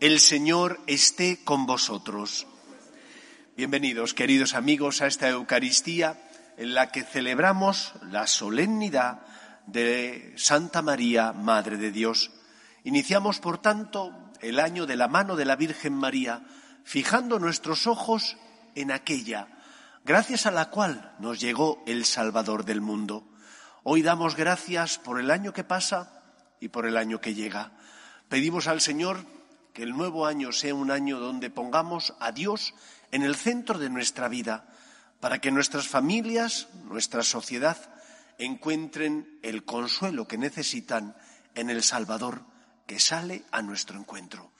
el Señor esté con vosotros. Bienvenidos, queridos amigos, a esta Eucaristía en la que celebramos la solemnidad de Santa María, Madre de Dios. Iniciamos, por tanto, el año de la mano de la Virgen María, fijando nuestros ojos en aquella, gracias a la cual nos llegó el Salvador del mundo. Hoy damos gracias por el año que pasa y por el año que llega. Pedimos al Señor que el nuevo año sea un año donde pongamos a Dios en el centro de nuestra vida, para que nuestras familias, nuestra sociedad, encuentren el consuelo que necesitan en el Salvador que sale a nuestro encuentro.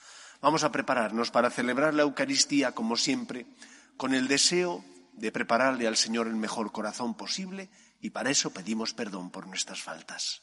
Vamos a prepararnos para celebrar la Eucaristía, como siempre, con el deseo de prepararle al Señor el mejor corazón posible y para eso pedimos perdón por nuestras faltas.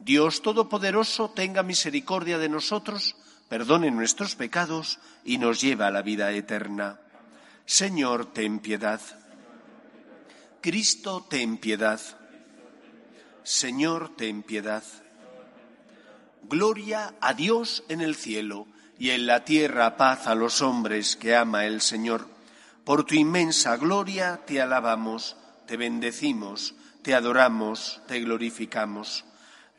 Dios Todopoderoso tenga misericordia de nosotros, perdone nuestros pecados y nos lleva a la vida eterna. Señor, ten piedad. Cristo, ten piedad. Señor, ten piedad. Gloria a Dios en el cielo y en la tierra paz a los hombres que ama el Señor. Por tu inmensa gloria te alabamos, te bendecimos, te adoramos, te glorificamos.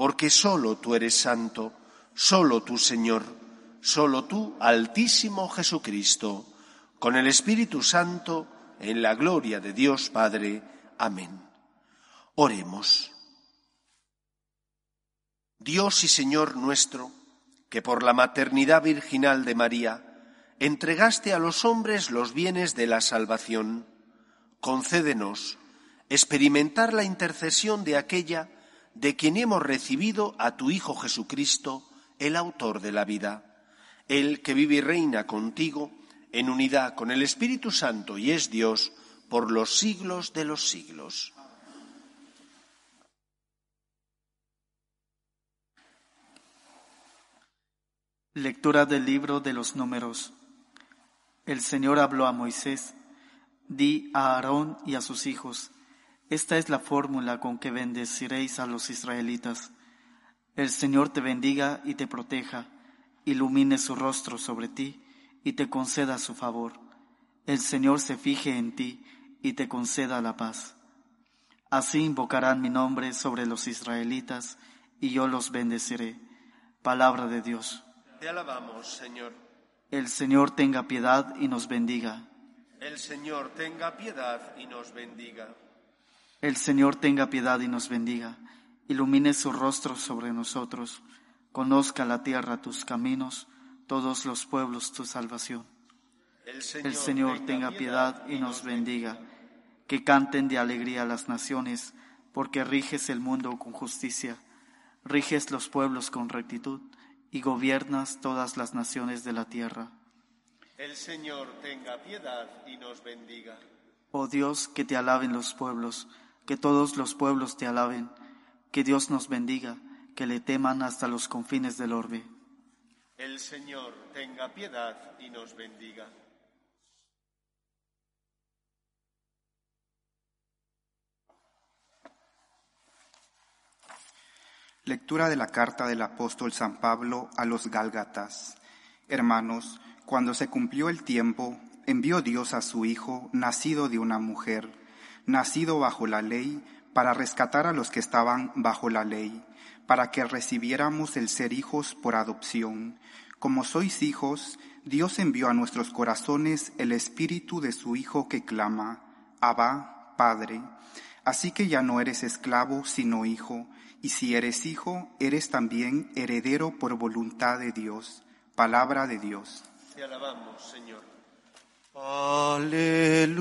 porque solo tú eres santo, solo tú Señor, solo tú Altísimo Jesucristo, con el Espíritu Santo, en la gloria de Dios Padre. Amén. Oremos. Dios y Señor nuestro, que por la maternidad virginal de María entregaste a los hombres los bienes de la salvación, concédenos experimentar la intercesión de aquella de quien hemos recibido a tu Hijo Jesucristo, el autor de la vida, el que vive y reina contigo en unidad con el Espíritu Santo y es Dios por los siglos de los siglos. Lectura del libro de los números. El Señor habló a Moisés, di a Aarón y a sus hijos, esta es la fórmula con que bendeciréis a los israelitas. El Señor te bendiga y te proteja, ilumine su rostro sobre ti y te conceda su favor. El Señor se fije en ti y te conceda la paz. Así invocarán mi nombre sobre los israelitas y yo los bendeciré. Palabra de Dios. Te alabamos, Señor. El Señor tenga piedad y nos bendiga. El Señor tenga piedad y nos bendiga. El Señor tenga piedad y nos bendiga. Ilumine su rostro sobre nosotros. Conozca la tierra tus caminos, todos los pueblos tu salvación. El Señor, tenga piedad y nos bendiga. Que canten de alegría las naciones, porque riges el mundo con justicia, riges los pueblos con rectitud y gobiernas todas las naciones de la tierra. El Señor tenga piedad y nos bendiga. Oh Dios, que te alaben los pueblos, que todos los pueblos te alaben, que Dios nos bendiga, que le teman hasta los confines del orbe. El Señor tenga piedad y nos bendiga. Lectura de la carta del apóstol San Pablo a los Gálgatas. Hermanos, cuando se cumplió el tiempo, envió Dios a su Hijo, nacido de una mujer, nacido bajo la ley, para rescatar a los que estaban bajo la ley, para que recibiéramos el ser hijos por adopción. Como sois hijos, Dios envió a nuestros corazones el espíritu de su Hijo que clama, Abba, Padre. Así que ya no eres esclavo, sino hijo, y si eres hijo, eres también heredero por voluntad de Dios. Palabra de Dios. Te alabamos, Señor. Aleluya.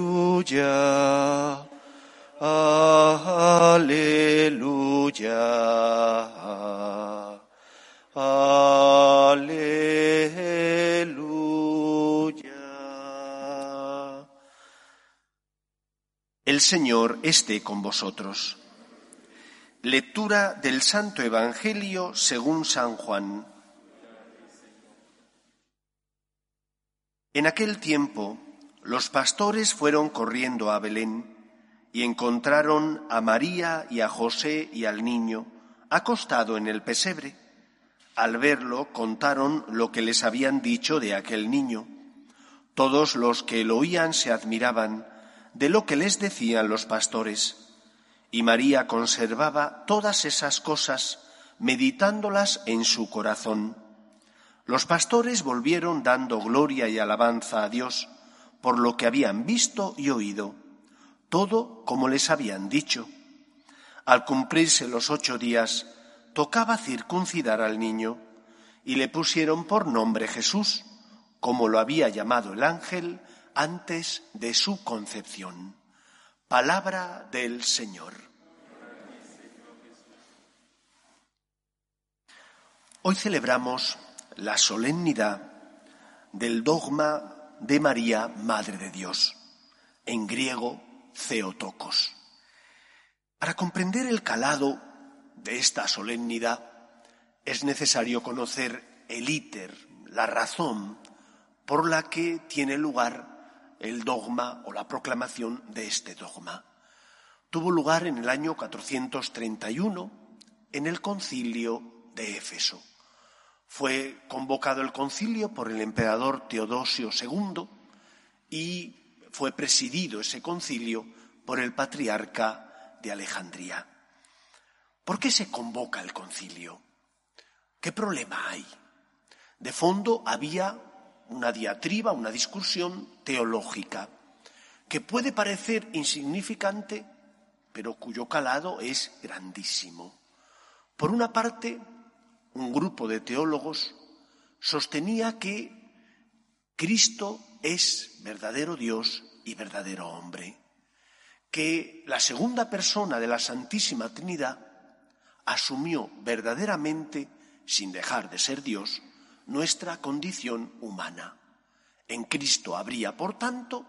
Aleluya. Aleluya. El Señor esté con vosotros. Lectura del Santo Evangelio según San Juan. En aquel tiempo, los pastores fueron corriendo a Belén y encontraron a María y a José y al niño acostado en el pesebre. Al verlo contaron lo que les habían dicho de aquel niño. Todos los que lo oían se admiraban de lo que les decían los pastores. Y María conservaba todas esas cosas, meditándolas en su corazón. Los pastores volvieron dando gloria y alabanza a Dios por lo que habían visto y oído, todo como les habían dicho. Al cumplirse los ocho días, tocaba circuncidar al niño, y le pusieron por nombre Jesús, como lo había llamado el ángel antes de su concepción. Palabra del Señor. Hoy celebramos la solemnidad del dogma de María, Madre de Dios, en griego Theotokos. Para comprender el calado de esta solemnidad es necesario conocer el íter, la razón por la que tiene lugar el dogma o la proclamación de este dogma. Tuvo lugar en el año 431 en el concilio de Éfeso. Fue convocado el concilio por el emperador Teodosio II y fue presidido ese concilio por el patriarca de Alejandría. ¿Por qué se convoca el concilio? ¿Qué problema hay? De fondo había una diatriba, una discusión teológica, que puede parecer insignificante, pero cuyo calado es grandísimo. Por una parte, un grupo de teólogos sostenía que Cristo es verdadero Dios y verdadero hombre, que la segunda persona de la Santísima Trinidad asumió verdaderamente, sin dejar de ser Dios, nuestra condición humana. En Cristo habría, por tanto,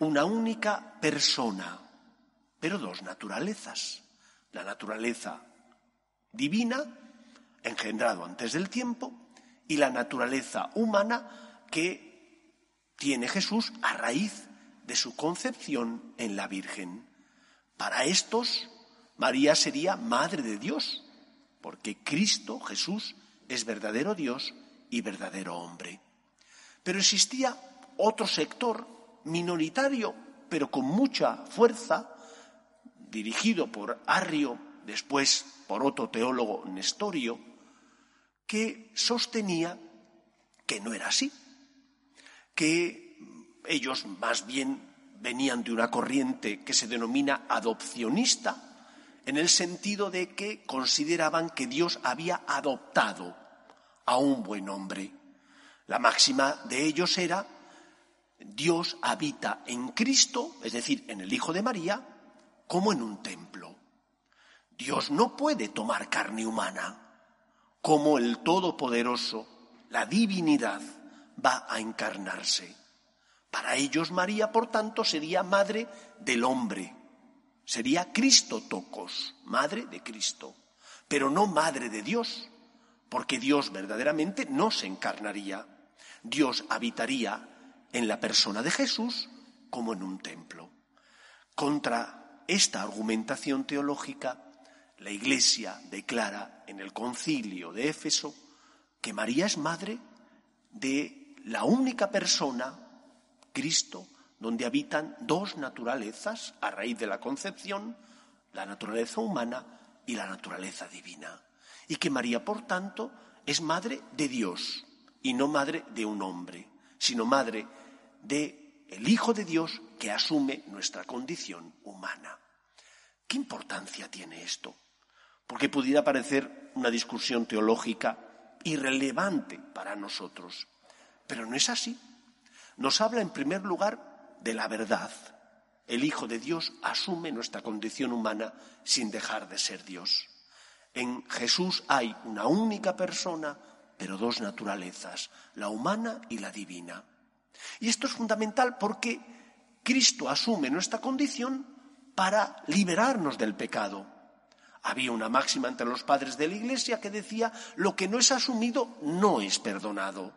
una única persona, pero dos naturalezas. La naturaleza divina engendrado antes del tiempo, y la naturaleza humana que tiene Jesús a raíz de su concepción en la Virgen. Para estos, María sería Madre de Dios, porque Cristo, Jesús, es verdadero Dios y verdadero hombre. Pero existía otro sector minoritario, pero con mucha fuerza, dirigido por Arrio, después por otro teólogo Nestorio, que sostenía que no era así, que ellos más bien venían de una corriente que se denomina adopcionista, en el sentido de que consideraban que Dios había adoptado a un buen hombre. La máxima de ellos era Dios habita en Cristo, es decir, en el Hijo de María, como en un templo. Dios no puede tomar carne humana como el Todopoderoso, la divinidad, va a encarnarse. Para ellos María, por tanto, sería madre del hombre, sería Cristo tocos, madre de Cristo, pero no madre de Dios, porque Dios verdaderamente no se encarnaría. Dios habitaría en la persona de Jesús como en un templo. Contra esta argumentación teológica, la Iglesia declara en el concilio de Éfeso que María es madre de la única persona, Cristo, donde habitan dos naturalezas a raíz de la concepción, la naturaleza humana y la naturaleza divina. y que María, por tanto, es madre de Dios y no madre de un hombre, sino madre de Hijo de Dios que asume nuestra condición humana. ¿Qué importancia tiene esto? Porque pudiera parecer una discusión teológica irrelevante para nosotros, pero no es así. Nos habla en primer lugar de la verdad. El Hijo de Dios asume nuestra condición humana sin dejar de ser Dios. En Jesús hay una única persona, pero dos naturalezas, la humana y la divina. Y esto es fundamental porque Cristo asume nuestra condición para liberarnos del pecado. Había una máxima entre los padres de la Iglesia que decía, lo que no es asumido no es perdonado.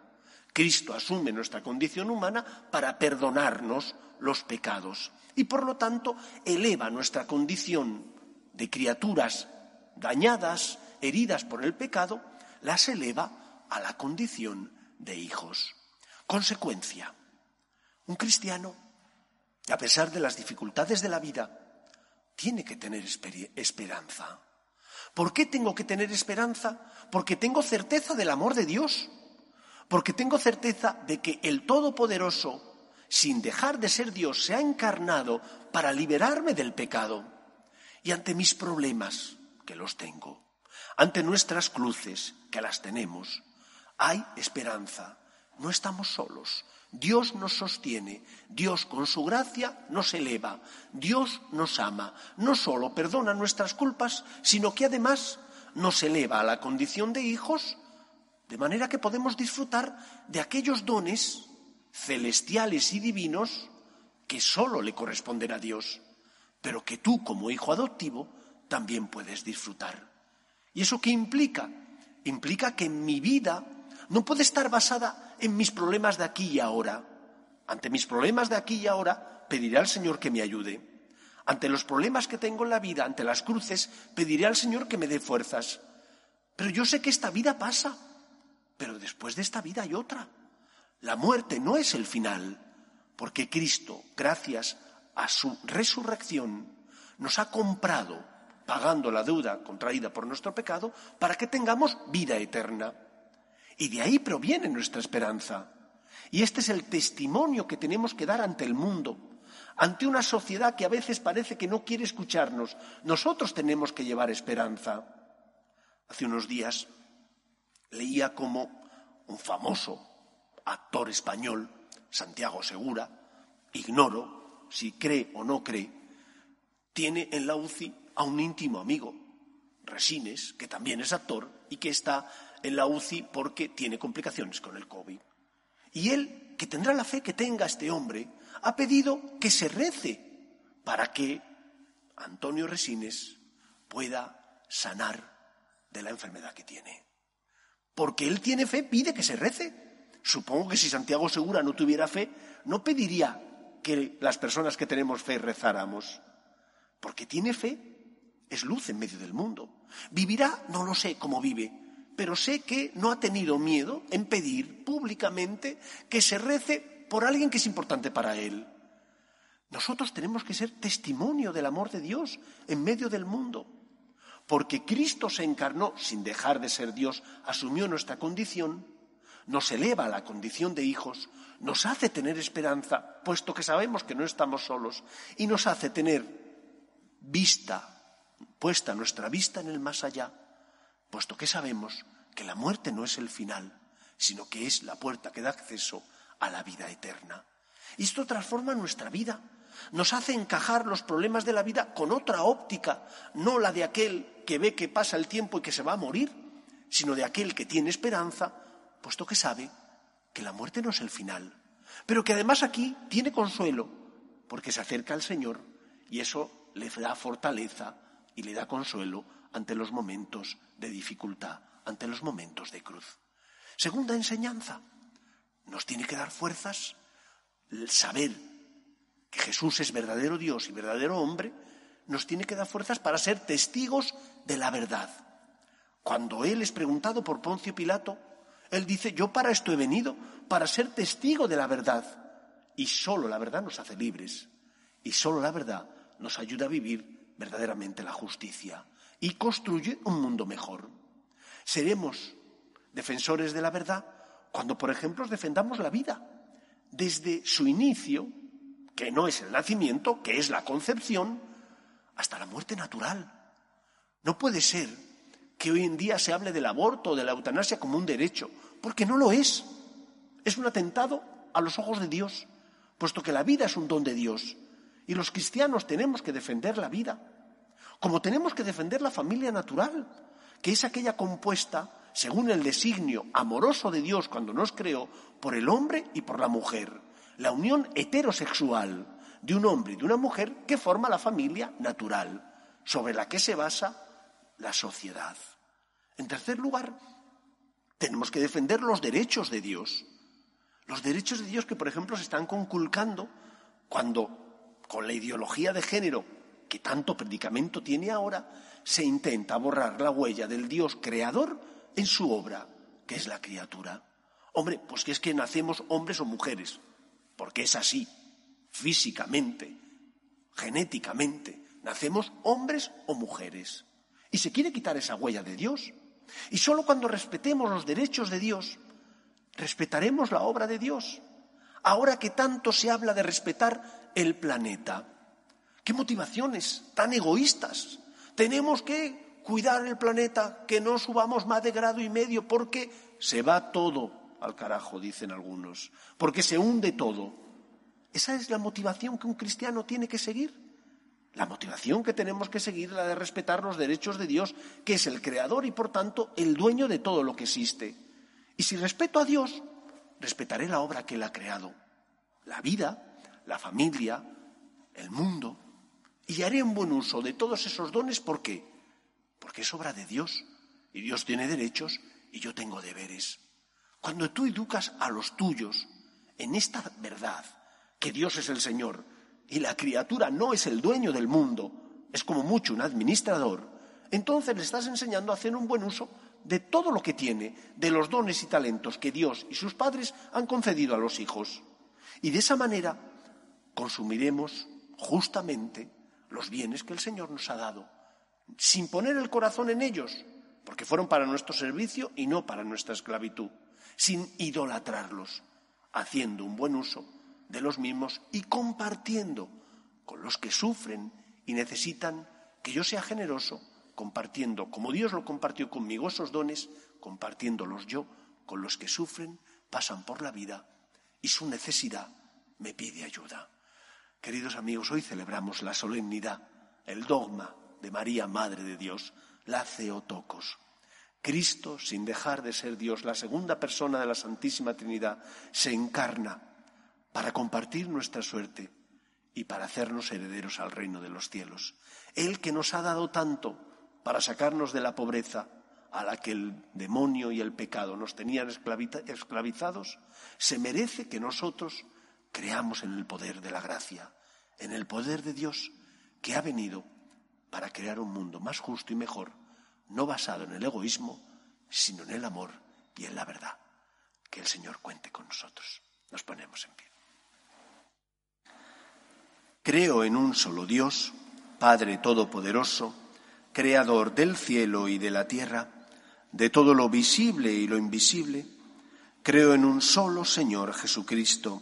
Cristo asume nuestra condición humana para perdonarnos los pecados y por lo tanto eleva nuestra condición de criaturas dañadas, heridas por el pecado, las eleva a la condición de hijos. Consecuencia, un cristiano, a pesar de las dificultades de la vida, tiene que tener esperanza. ¿Por qué tengo que tener esperanza? Porque tengo certeza del amor de Dios, porque tengo certeza de que el Todopoderoso, sin dejar de ser Dios, se ha encarnado para liberarme del pecado. Y ante mis problemas, que los tengo, ante nuestras cruces, que las tenemos, hay esperanza. No estamos solos, Dios nos sostiene, Dios con su gracia nos eleva, Dios nos ama, no solo perdona nuestras culpas, sino que además nos eleva a la condición de hijos, de manera que podemos disfrutar de aquellos dones celestiales y divinos que solo le corresponden a Dios, pero que tú como hijo adoptivo también puedes disfrutar. ¿Y eso qué implica? Implica que mi vida no puede estar basada en mis problemas de aquí y ahora. Ante mis problemas de aquí y ahora, pediré al Señor que me ayude. Ante los problemas que tengo en la vida, ante las cruces, pediré al Señor que me dé fuerzas. Pero yo sé que esta vida pasa, pero después de esta vida hay otra. La muerte no es el final, porque Cristo, gracias a su resurrección, nos ha comprado, pagando la deuda contraída por nuestro pecado, para que tengamos vida eterna. Y de ahí proviene nuestra esperanza. Y este es el testimonio que tenemos que dar ante el mundo, ante una sociedad que a veces parece que no quiere escucharnos. Nosotros tenemos que llevar esperanza. Hace unos días leía como un famoso actor español, Santiago Segura, ignoro si cree o no cree, tiene en la UCI a un íntimo amigo, Resines, que también es actor y que está en la UCI porque tiene complicaciones con el COVID. Y él, que tendrá la fe que tenga este hombre, ha pedido que se rece para que Antonio Resines pueda sanar de la enfermedad que tiene. Porque él tiene fe, pide que se rece. Supongo que si Santiago Segura no tuviera fe, no pediría que las personas que tenemos fe rezáramos. Porque tiene fe, es luz en medio del mundo. Vivirá, no lo sé cómo vive, pero sé que no ha tenido miedo en pedir públicamente que se rece por alguien que es importante para él. Nosotros tenemos que ser testimonio del amor de Dios en medio del mundo, porque Cristo se encarnó sin dejar de ser Dios, asumió nuestra condición, nos eleva a la condición de hijos, nos hace tener esperanza, puesto que sabemos que no estamos solos, y nos hace tener vista, puesta nuestra vista en el más allá, puesto que sabemos que la muerte no es el final, sino que es la puerta que da acceso a la vida eterna. Y esto transforma nuestra vida, nos hace encajar los problemas de la vida con otra óptica, no la de aquel que ve que pasa el tiempo y que se va a morir, sino de aquel que tiene esperanza, puesto que sabe que la muerte no es el final, pero que además aquí tiene consuelo, porque se acerca al Señor y eso le da fortaleza y le da consuelo ante los momentos de dificultad, ante los momentos de cruz. Segunda enseñanza, nos tiene que dar fuerzas el saber que Jesús es verdadero Dios y verdadero hombre, nos tiene que dar fuerzas para ser testigos de la verdad. Cuando Él es preguntado por Poncio Pilato, Él dice, yo para esto he venido, para ser testigo de la verdad. Y solo la verdad nos hace libres. Y solo la verdad nos ayuda a vivir verdaderamente la justicia y construye un mundo mejor. Seremos defensores de la verdad cuando, por ejemplo, defendamos la vida desde su inicio, que no es el nacimiento, que es la concepción, hasta la muerte natural. No puede ser que hoy en día se hable del aborto o de la eutanasia como un derecho, porque no lo es. Es un atentado a los ojos de Dios, puesto que la vida es un don de Dios. Y los cristianos tenemos que defender la vida, como tenemos que defender la familia natural, que es aquella compuesta, según el designio amoroso de Dios cuando nos creó, por el hombre y por la mujer. La unión heterosexual de un hombre y de una mujer que forma la familia natural, sobre la que se basa la sociedad. En tercer lugar, tenemos que defender los derechos de Dios. Los derechos de Dios que, por ejemplo, se están conculcando cuando, con la ideología de género que tanto predicamento tiene ahora, se intenta borrar la huella del Dios creador en su obra, que es la criatura. Hombre, pues que es que nacemos hombres o mujeres, porque es así, físicamente, genéticamente, nacemos hombres o mujeres. Y se quiere quitar esa huella de Dios. Y solo cuando respetemos los derechos de Dios, respetaremos la obra de Dios. Ahora que tanto se habla de respetar el planeta, ¿qué motivaciones tan egoístas? Tenemos que cuidar el planeta, que no subamos más de grado y medio, porque se va todo al carajo, dicen algunos, porque se hunde todo. ¿Esa es la motivación que un cristiano tiene que seguir? La motivación que tenemos que seguir es la de respetar los derechos de Dios, que es el creador y por tanto el dueño de todo lo que existe. Y si respeto a Dios, respetaré la obra que Él ha creado, la vida, la familia, el mundo, y haré un buen uso de todos esos dones. ¿Por qué? Porque es obra de Dios, y Dios tiene derechos y yo tengo deberes. Cuando tú educas a los tuyos en esta verdad, que Dios es el Señor, y la criatura no es el dueño del mundo, es como mucho un administrador, entonces le estás enseñando a hacer un buen uso de todo lo que tiene, de los dones y talentos que Dios y sus padres han concedido a los hijos. Y de esa manera consumiremos justamente los bienes que el Señor nos ha dado, sin poner el corazón en ellos, porque fueron para nuestro servicio y no para nuestra esclavitud, sin idolatrarlos, haciendo un buen uso de los mismos y compartiendo con los que sufren y necesitan que yo sea generoso, compartiendo, como Dios lo compartió conmigo, esos dones, compartiéndolos yo con los que sufren, pasan por la vida y su necesidad me pide ayuda. Queridos amigos, hoy celebramos la solemnidad, el dogma de María, Madre de Dios, la Theotokos. Cristo, sin dejar de ser Dios, la segunda persona de la Santísima Trinidad, se encarna para compartir nuestra suerte y para hacernos herederos al reino de los cielos. Él que nos ha dado tanto para sacarnos de la pobreza a la que el demonio y el pecado nos tenían esclavizados, se merece que nosotros creamos en el poder de la gracia, en el poder de Dios que ha venido para crear un mundo más justo y mejor, no basado en el egoísmo, sino en el amor y en la verdad. Que el Señor cuente con nosotros. Nos ponemos en pie. Creo en un solo Dios, Padre Todopoderoso, Creador del cielo y de la tierra, de todo lo visible y lo invisible. Creo en un solo Señor Jesucristo,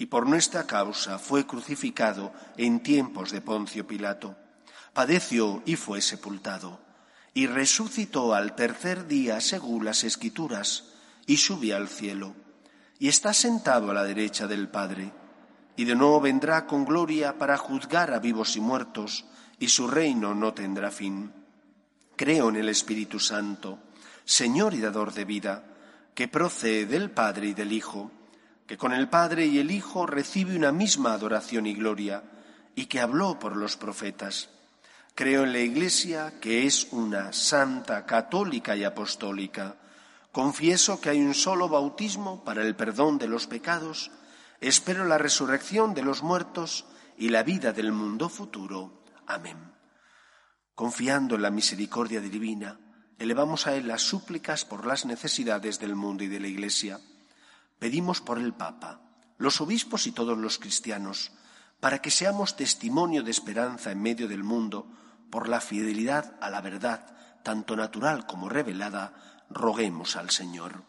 Y por nuestra causa fue crucificado en tiempos de Poncio Pilato. Padeció y fue sepultado. Y resucitó al tercer día según las Escrituras y subió al cielo. Y está sentado a la derecha del Padre y de nuevo vendrá con gloria para juzgar a vivos y muertos, y su reino no tendrá fin. Creo en el Espíritu Santo, Señor y dador de vida, que procede del Padre y del Hijo, que con el Padre y el Hijo recibe una misma adoración y gloria, y que habló por los profetas. Creo en la Iglesia, que es una santa, católica y apostólica. Confieso que hay un solo bautismo para el perdón de los pecados. Espero la resurrección de los muertos y la vida del mundo futuro. Amén. Confiando en la misericordia divina, elevamos a Él las súplicas por las necesidades del mundo y de la Iglesia. Pedimos por el Papa, los obispos y todos los cristianos, para que seamos testimonio de esperanza en medio del mundo por la fidelidad a la verdad, tanto natural como revelada, roguemos al Señor.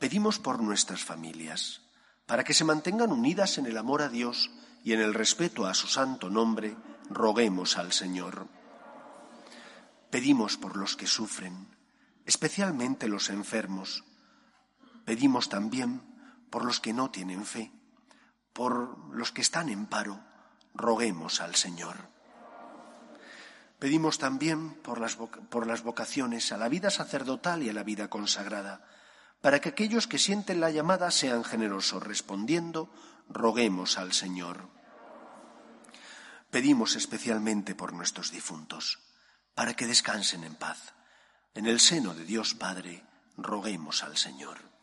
Pedimos por nuestras familias, para que se mantengan unidas en el amor a Dios y en el respeto a su santo nombre, roguemos al Señor. Pedimos por los que sufren, especialmente los enfermos. Pedimos también por los que no tienen fe, por los que están en paro, roguemos al Señor. Pedimos también por las, por las vocaciones a la vida sacerdotal y a la vida consagrada, para que aquellos que sienten la llamada sean generosos respondiendo, roguemos al Señor. Pedimos especialmente por nuestros difuntos, para que descansen en paz. En el seno de Dios Padre, roguemos al Señor.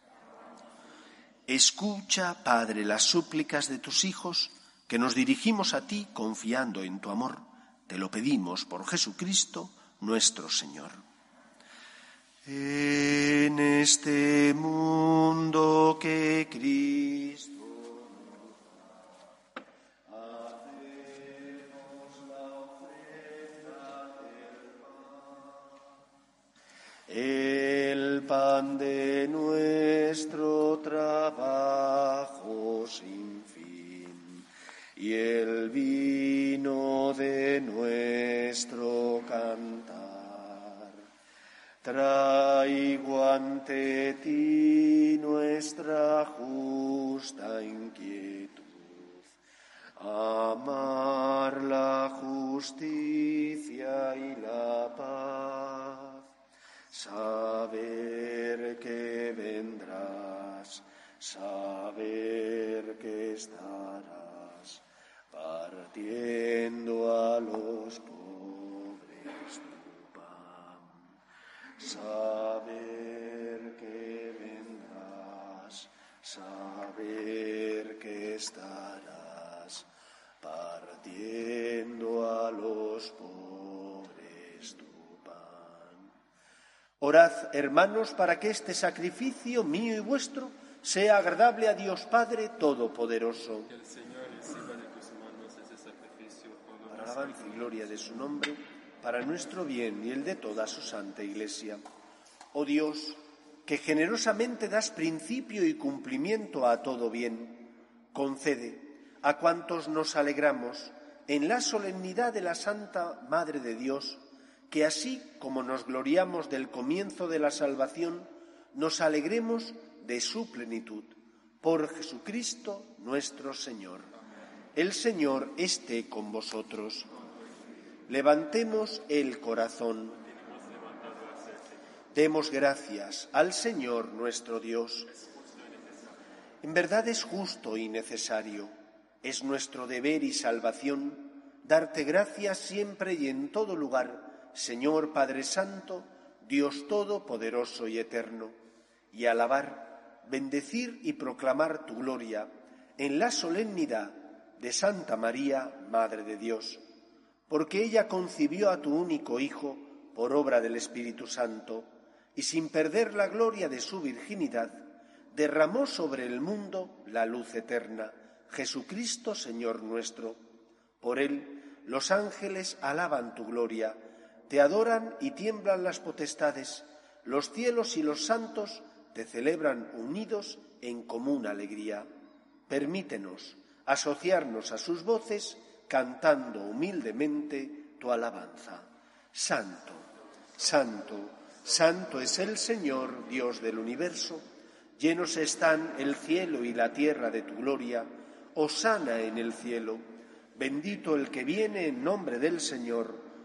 Escucha, Padre, las súplicas de tus hijos, que nos dirigimos a ti confiando en tu amor te lo pedimos por Jesucristo nuestro Señor. En este mundo que Cristo el pan de nuestro trabajo sin fin y el vino de nuestro cantar. Traigo ante ti nuestra justa inquietud, amar la justicia Orad, hermanos, para que este sacrificio mío y vuestro sea agradable a Dios Padre Todopoderoso. Que el Señor reciba de tus manos ese sacrificio, para alabanza y gloria de su nombre, para nuestro bien y el de toda su santa Iglesia. Oh Dios, que generosamente das principio y cumplimiento a todo bien, concede a cuantos nos alegramos en la solemnidad de la Santa Madre de Dios, que así como nos gloriamos del comienzo de la salvación, nos alegremos de su plenitud. Por Jesucristo nuestro Señor. El Señor esté con vosotros. Levantemos el corazón. Demos gracias al Señor nuestro Dios. En verdad es justo y necesario, es nuestro deber y salvación darte gracias siempre y en todo lugar, Señor Padre Santo, Dios Todopoderoso y Eterno, y alabar, bendecir y proclamar tu gloria en la solemnidad de Santa María, Madre de Dios, porque ella concibió a tu único Hijo por obra del Espíritu Santo, y sin perder la gloria de su virginidad, derramó sobre el mundo la luz eterna, Jesucristo Señor nuestro. Por él los ángeles alaban tu gloria, te adoran y tiemblan las potestades, los cielos y los santos te celebran unidos en común alegría. Permítenos asociarnos a sus voces cantando humildemente tu alabanza. Santo, santo, santo es el Señor, Dios del universo. Llenos están el cielo y la tierra de tu gloria. Osana en el cielo. Bendito el que viene en nombre del Señor.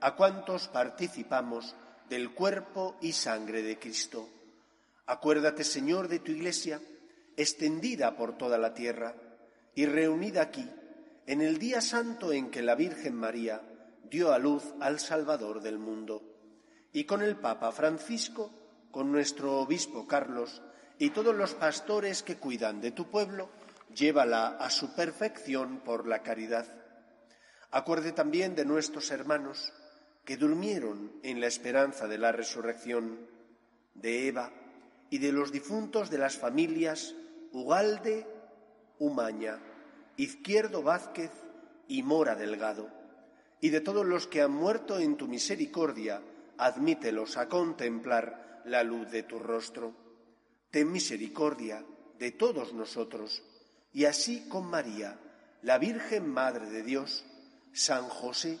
a cuantos participamos del cuerpo y sangre de Cristo. Acuérdate, Señor, de tu Iglesia, extendida por toda la tierra y reunida aquí, en el día santo en que la Virgen María dio a luz al Salvador del mundo, y con el Papa Francisco, con nuestro obispo Carlos y todos los pastores que cuidan de tu pueblo, llévala a su perfección por la caridad. Acuerde también de nuestros hermanos que durmieron en la esperanza de la resurrección, de Eva y de los difuntos de las familias Ugalde, Umaña, Izquierdo Vázquez y Mora Delgado, y de todos los que han muerto en tu misericordia, admítelos a contemplar la luz de tu rostro. Ten misericordia de todos nosotros, y así con María, la Virgen Madre de Dios, San José,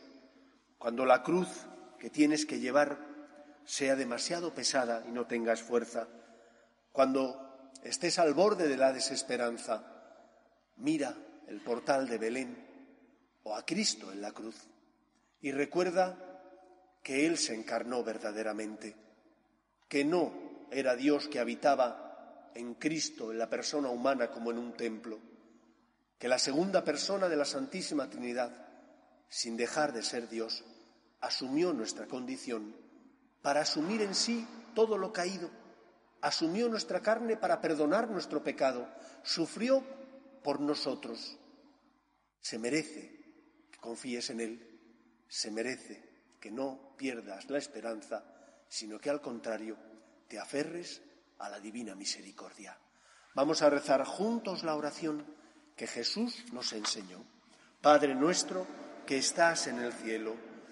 cuando la cruz que tienes que llevar sea demasiado pesada y no tengas fuerza, cuando estés al borde de la desesperanza, mira el portal de Belén o a Cristo en la cruz y recuerda que Él se encarnó verdaderamente, que no era Dios que habitaba en Cristo, en la persona humana como en un templo, que la segunda persona de la Santísima Trinidad, sin dejar de ser Dios, asumió nuestra condición para asumir en sí todo lo caído, asumió nuestra carne para perdonar nuestro pecado, sufrió por nosotros. Se merece que confíes en Él, se merece que no pierdas la esperanza, sino que al contrario te aferres a la divina misericordia. Vamos a rezar juntos la oración que Jesús nos enseñó. Padre nuestro que estás en el cielo,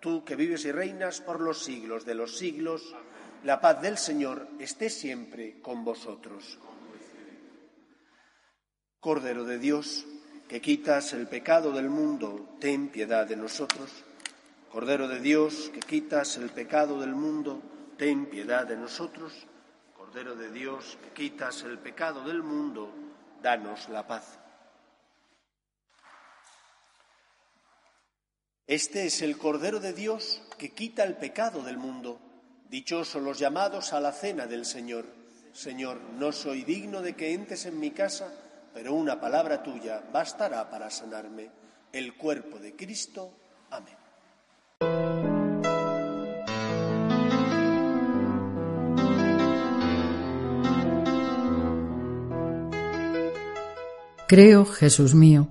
Tú que vives y reinas por los siglos de los siglos, la paz del Señor esté siempre con vosotros. Cordero de Dios, que quitas el pecado del mundo, ten piedad de nosotros. Cordero de Dios, que quitas el pecado del mundo, ten piedad de nosotros. Cordero de Dios, que quitas el pecado del mundo, danos la paz. Este es el Cordero de Dios que quita el pecado del mundo. Dichosos los llamados a la cena del Señor. Señor, no soy digno de que entres en mi casa, pero una palabra tuya bastará para sanarme. El cuerpo de Cristo. Amén. Creo, Jesús mío,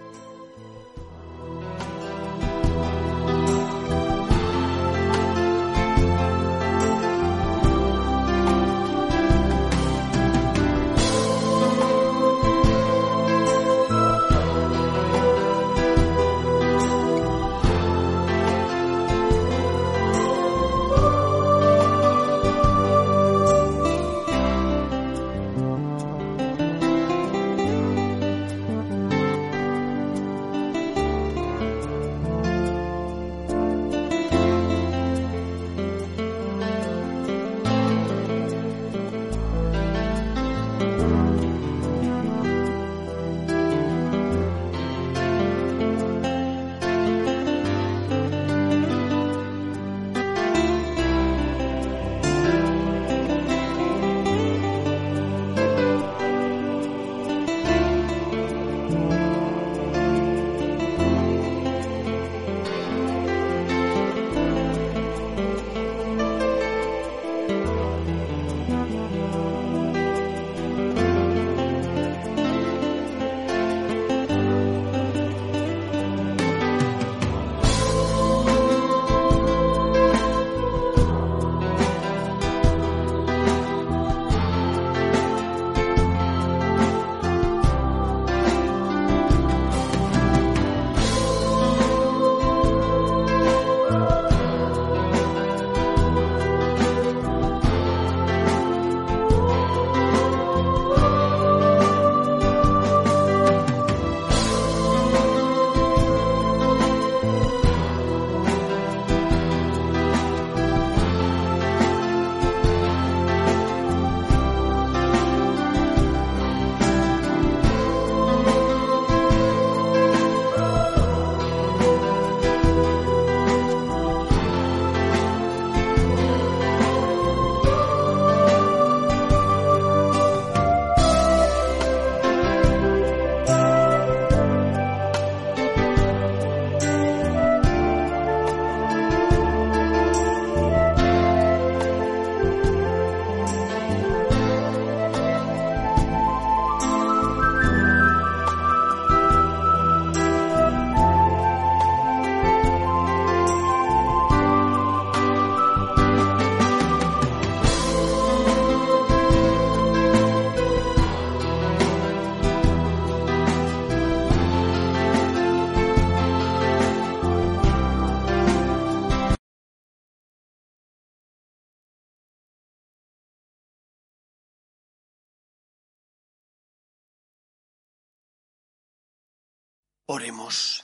Oremos.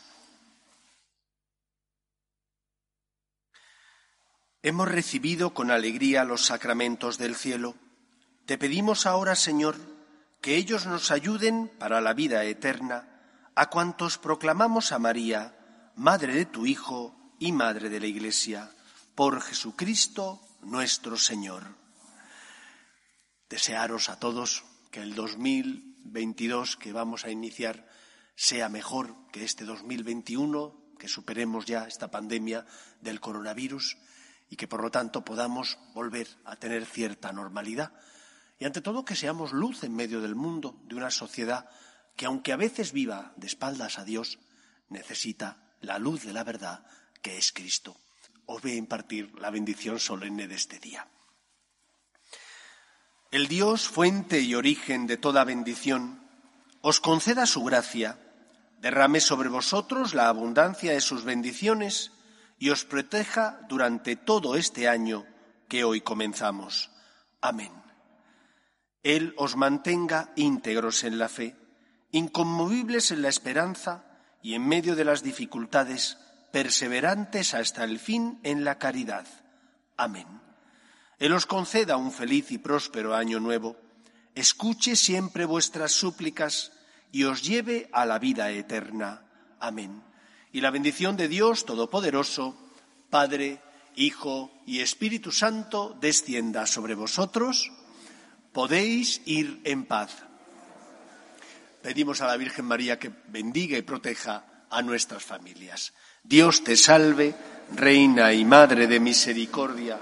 Hemos recibido con alegría los sacramentos del cielo. Te pedimos ahora, Señor, que ellos nos ayuden para la vida eterna a cuantos proclamamos a María, Madre de tu Hijo y Madre de la Iglesia. por Jesucristo nuestro Señor. Desearos a todos que el 2022 que vamos a iniciar sea mejor que este 2021, que superemos ya esta pandemia del coronavirus y que por lo tanto podamos volver a tener cierta normalidad. Y ante todo que seamos luz en medio del mundo, de una sociedad que aunque a veces viva de espaldas a Dios, necesita la luz de la verdad que es Cristo. Os voy a impartir la bendición solemne de este día. El Dios, fuente y origen de toda bendición, os conceda su gracia, derrame sobre vosotros la abundancia de sus bendiciones y os proteja durante todo este año que hoy comenzamos. Amén. Él os mantenga íntegros en la fe, inconmovibles en la esperanza y en medio de las dificultades, perseverantes hasta el fin en la caridad. Amén. Él os conceda un feliz y próspero año nuevo, escuche siempre vuestras súplicas y os lleve a la vida eterna. Amén. Y la bendición de Dios Todopoderoso, Padre, Hijo y Espíritu Santo, descienda sobre vosotros. Podéis ir en paz. Pedimos a la Virgen María que bendiga y proteja a nuestras familias. Dios te salve, Reina y Madre de Misericordia,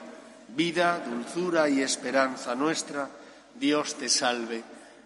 vida, dulzura y esperanza nuestra. Dios te salve.